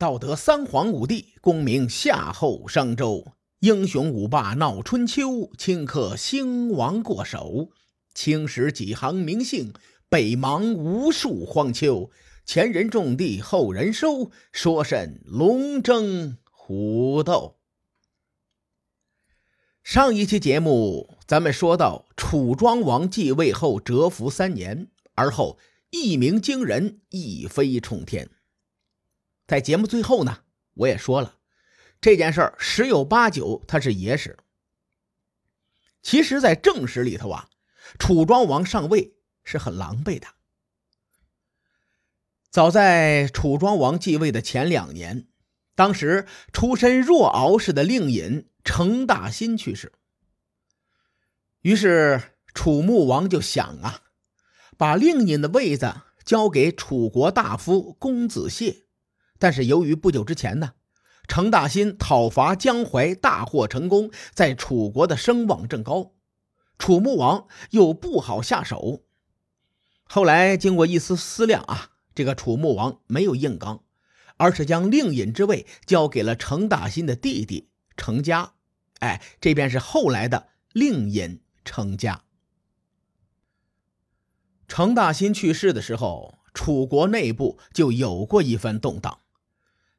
道德三皇五帝，功名夏后商周。英雄五霸闹春秋，顷刻兴亡过手。青史几行名姓，北邙无数荒丘。前人种地，后人收，说甚龙争虎斗？上一期节目咱们说到，楚庄王继位后蛰伏三年，而后一鸣惊人，一飞冲天。在节目最后呢，我也说了。这件事儿十有八九他是野史。其实，在正史里头啊，楚庄王上位是很狼狈的。早在楚庄王继位的前两年，当时出身若敖氏的令尹程大新去世，于是楚穆王就想啊，把令尹的位子交给楚国大夫公子燮，但是由于不久之前呢。程大新讨伐江淮大获成功，在楚国的声望正高，楚穆王又不好下手。后来经过一丝思量啊，这个楚穆王没有硬刚，而是将令尹之位交给了程大新的弟弟程家。哎，这便是后来的令尹程家。程大新去世的时候，楚国内部就有过一番动荡。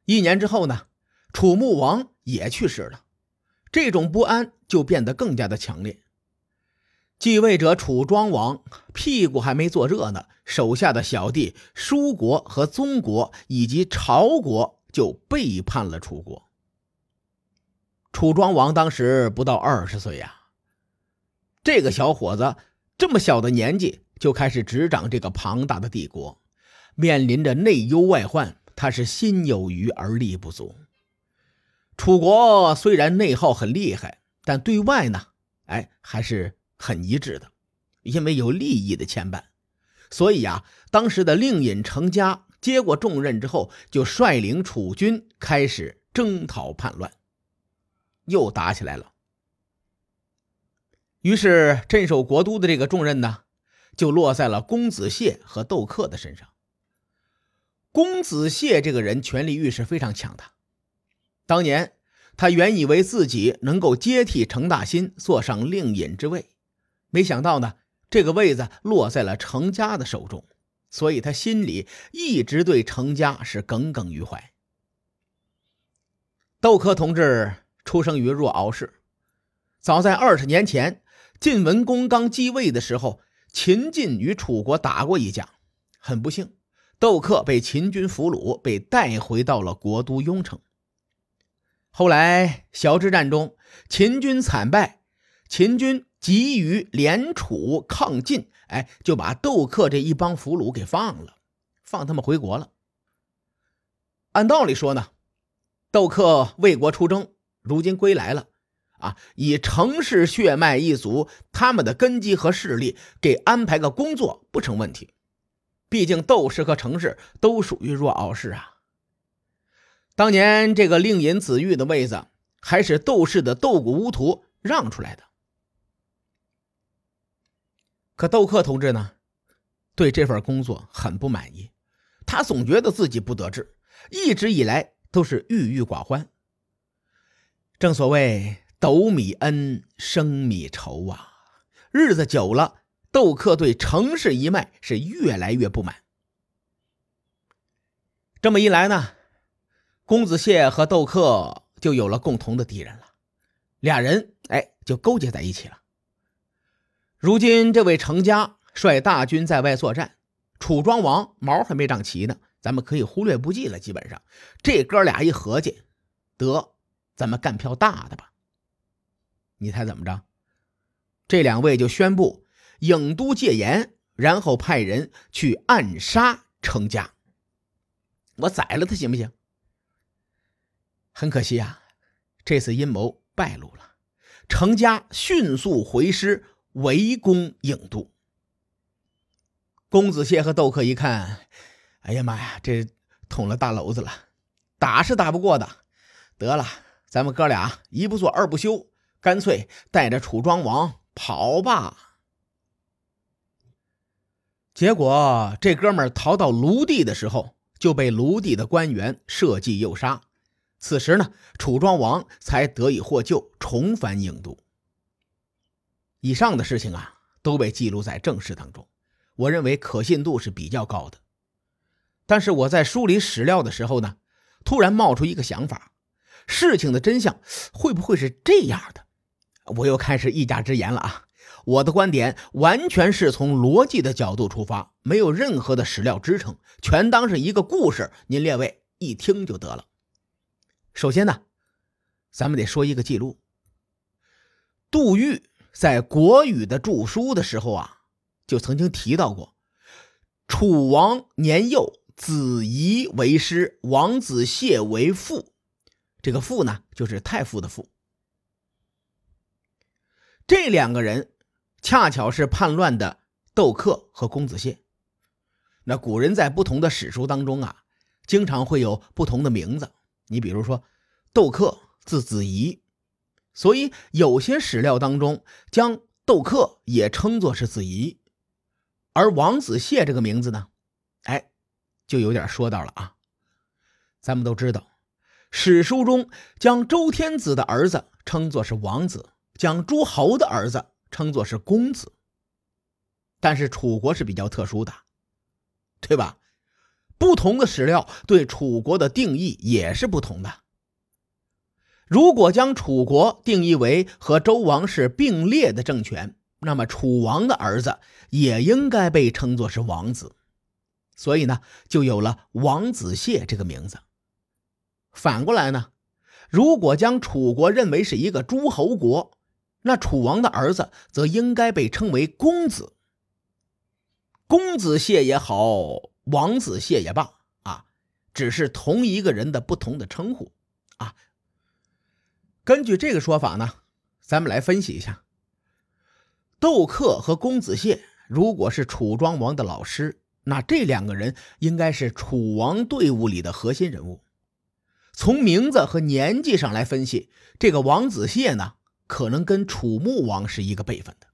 一年之后呢？楚穆王也去世了，这种不安就变得更加的强烈。继位者楚庄王屁股还没坐热呢，手下的小弟舒国和宗国以及朝国就背叛了楚国。楚庄王当时不到二十岁呀，这个小伙子这么小的年纪就开始执掌这个庞大的帝国，面临着内忧外患，他是心有余而力不足。楚国虽然内耗很厉害，但对外呢，哎，还是很一致的，因为有利益的牵绊。所以啊，当时的令尹成家接过重任之后，就率领楚军开始征讨叛乱，又打起来了。于是镇守国都的这个重任呢，就落在了公子燮和窦克的身上。公子燮这个人权力欲是非常强的。当年，他原以为自己能够接替程大新坐上令尹之位，没想到呢，这个位子落在了程家的手中，所以他心里一直对程家是耿耿于怀。窦克同志出生于若敖氏，早在二十年前，晋文公刚继位的时候，秦晋与楚国打过一架，很不幸，窦克被秦军俘虏，被带回到了国都雍城。后来，小之战中，秦军惨败，秦军急于联楚抗晋，哎，就把窦克这一帮俘虏给放了，放他们回国了。按道理说呢，窦克为国出征，如今归来了，啊，以程氏血脉一族他们的根基和势力，给安排个工作不成问题。毕竟窦氏和程氏都属于若敖氏啊。当年这个令尹子玉的位子，还是窦氏的窦谷乌图让出来的。可窦克同志呢，对这份工作很不满意，他总觉得自己不得志，一直以来都是郁郁寡欢。正所谓斗米恩，升米仇啊！日子久了，窦克对程氏一脉是越来越不满。这么一来呢？公子燮和窦克就有了共同的敌人了，俩人哎就勾结在一起了。如今这位程家率大军在外作战，楚庄王毛还没长齐呢，咱们可以忽略不计了。基本上，这哥俩一合计，得咱们干票大的吧。你猜怎么着？这两位就宣布郢都戒严，然后派人去暗杀程家。我宰了他行不行？很可惜啊，这次阴谋败露了。程家迅速回师围攻郢都。公子燮和窦克一看，哎呀妈呀，这捅了大娄子了，打是打不过的。得了，咱们哥俩一不做二不休，干脆带着楚庄王跑吧。结果这哥们逃到卢地的时候，就被卢地的官员设计诱杀。此时呢，楚庄王才得以获救，重返郢都。以上的事情啊，都被记录在正史当中，我认为可信度是比较高的。但是我在梳理史料的时候呢，突然冒出一个想法：事情的真相会不会是这样的？我又开始一家之言了啊！我的观点完全是从逻辑的角度出发，没有任何的史料支撑，全当是一个故事，您列位一听就得了。首先呢，咱们得说一个记录。杜预在国语的著书的时候啊，就曾经提到过：楚王年幼，子仪为师，王子燮为父。这个父呢，就是太傅的父。这两个人恰巧是叛乱的窦克和公子燮。那古人在不同的史书当中啊，经常会有不同的名字。你比如说，窦克字子仪，所以有些史料当中将窦克也称作是子仪，而王子燮这个名字呢，哎，就有点说道了啊。咱们都知道，史书中将周天子的儿子称作是王子。将诸侯的儿子称作是公子，但是楚国是比较特殊的，对吧？不同的史料对楚国的定义也是不同的。如果将楚国定义为和周王室并列的政权，那么楚王的儿子也应该被称作是王子，所以呢，就有了王子谢这个名字。反过来呢，如果将楚国认为是一个诸侯国，那楚王的儿子则应该被称为公子，公子谢也好，王子谢也罢，啊，只是同一个人的不同的称呼，啊。根据这个说法呢，咱们来分析一下，窦克和公子谢如果是楚庄王的老师，那这两个人应该是楚王队伍里的核心人物。从名字和年纪上来分析，这个王子谢呢？可能跟楚穆王是一个辈分的。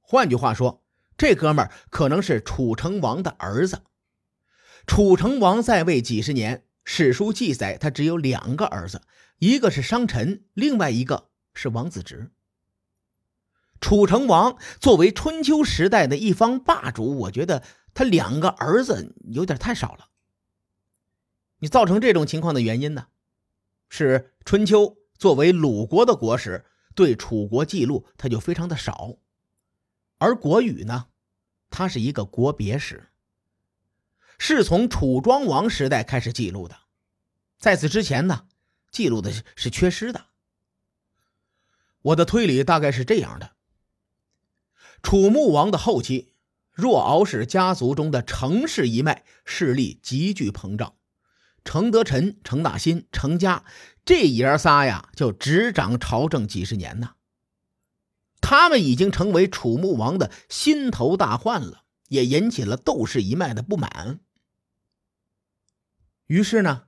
换句话说，这哥们儿可能是楚成王的儿子。楚成王在位几十年，史书记载他只有两个儿子，一个是商臣，另外一个是王子直。楚成王作为春秋时代的一方霸主，我觉得他两个儿子有点太少了。你造成这种情况的原因呢，是春秋。作为鲁国的国史，对楚国记录它就非常的少，而国语呢，它是一个国别史，是从楚庄王时代开始记录的，在此之前呢，记录的是缺失的。我的推理大概是这样的：楚穆王的后期，若敖氏家族中的程氏一脉势力急剧膨胀。程德臣、程大新、程家这爷仨呀，就执掌朝政几十年呢。他们已经成为楚穆王的心头大患了，也引起了窦氏一脉的不满。于是呢，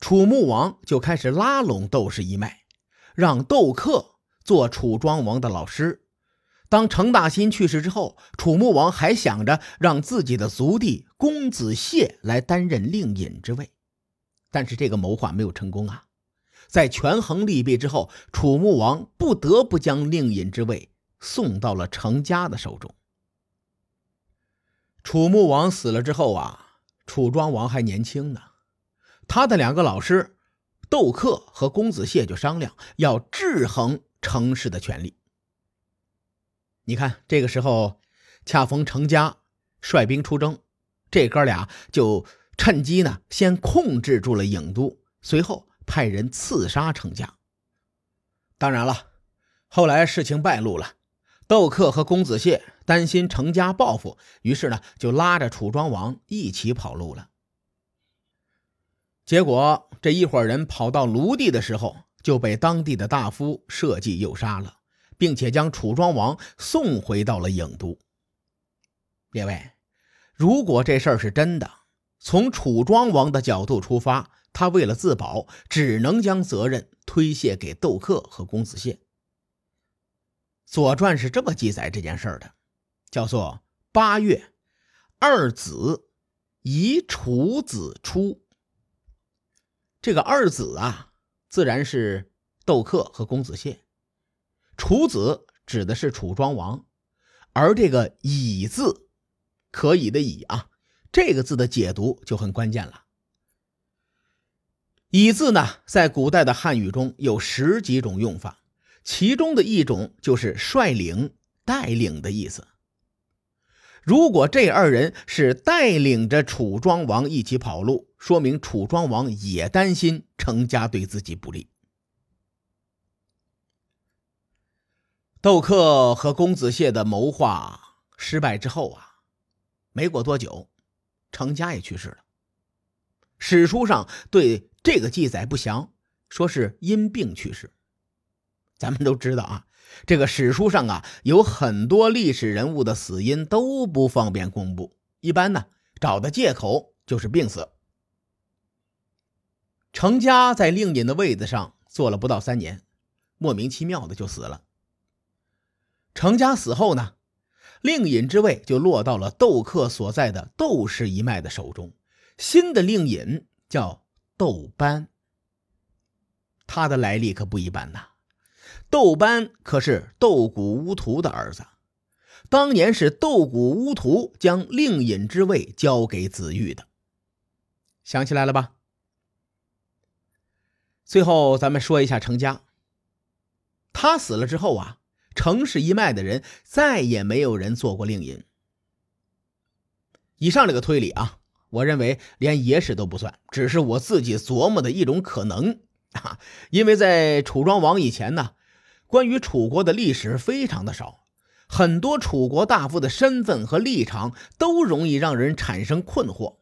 楚穆王就开始拉拢窦氏一脉，让窦克做楚庄王的老师。当程大新去世之后，楚穆王还想着让自己的族弟公子燮来担任令尹之位。但是这个谋划没有成功啊！在权衡利弊之后，楚穆王不得不将令尹之位送到了程家的手中。楚穆王死了之后啊，楚庄王还年轻呢，他的两个老师窦克和公子燮就商量要制衡程氏的权力。你看，这个时候恰逢程家率兵出征，这哥俩就。趁机呢，先控制住了郢都，随后派人刺杀程家。当然了，后来事情败露了，窦克和公子燮担心程家报复，于是呢，就拉着楚庄王一起跑路了。结果这一伙人跑到卢地的时候，就被当地的大夫设计诱杀了，并且将楚庄王送回到了郢都。列位，如果这事儿是真的，从楚庄王的角度出发，他为了自保，只能将责任推卸给窦克和公子燮。《左传》是这么记载这件事的：叫做八月，二子以楚子出。这个二子啊，自然是窦克和公子燮；楚子指的是楚庄王，而这个以字，可以的以啊，这个字的解读就很关键了。以字呢，在古代的汉语中有十几种用法，其中的一种就是率领、带领的意思。如果这二人是带领着楚庄王一起跑路，说明楚庄王也担心成家对自己不利。窦克和公子燮的谋划失败之后啊，没过多久，程家也去世了。史书上对这个记载不详，说是因病去世。咱们都知道啊。这个史书上啊，有很多历史人物的死因都不方便公布，一般呢找的借口就是病死。程家在令尹的位子上坐了不到三年，莫名其妙的就死了。程家死后呢，令尹之位就落到了窦克所在的窦氏一脉的手中，新的令尹叫窦班，他的来历可不一般呐。窦班可是窦谷乌图的儿子，当年是窦谷乌图将令尹之位交给子玉的，想起来了吧？最后咱们说一下程家，他死了之后啊，程氏一脉的人再也没有人做过令尹。以上这个推理啊，我认为连野史都不算，只是我自己琢磨的一种可能啊，因为在楚庄王以前呢。关于楚国的历史非常的少，很多楚国大夫的身份和立场都容易让人产生困惑。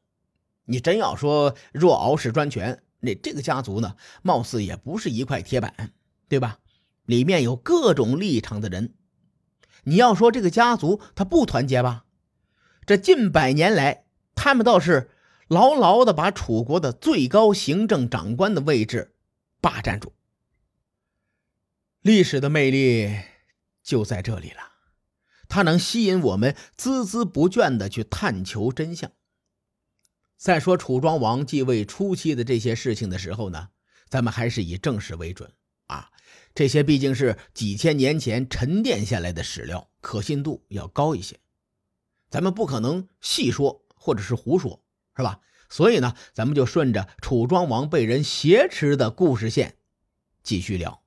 你真要说若敖氏专权，那这个家族呢，貌似也不是一块铁板，对吧？里面有各种立场的人。你要说这个家族他不团结吧？这近百年来，他们倒是牢牢的把楚国的最高行政长官的位置霸占住。历史的魅力就在这里了，它能吸引我们孜孜不倦的去探求真相。在说楚庄王继位初期的这些事情的时候呢，咱们还是以正史为准。这些毕竟是几千年前沉淀下来的史料，可信度要高一些。咱们不可能细说或者是胡说，是吧？所以呢，咱们就顺着楚庄王被人挟持的故事线继续聊。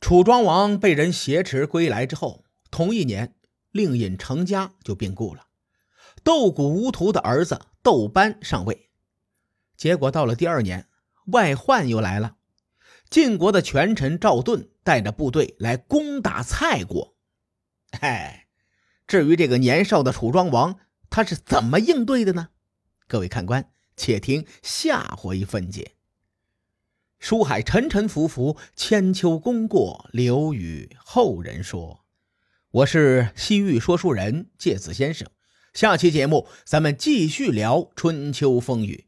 楚庄王被人挟持归来之后，同一年，令尹成家就病故了。窦谷无图的儿子窦班上位，结果到了第二年，外患又来了。晋国的权臣赵盾带着部队来攻打蔡国。哎，至于这个年少的楚庄王，他是怎么应对的呢？各位看官，且听下回分解。书海沉沉浮浮，千秋功过留与后人说。我是西域说书人介子先生。下期节目咱们继续聊春秋风雨。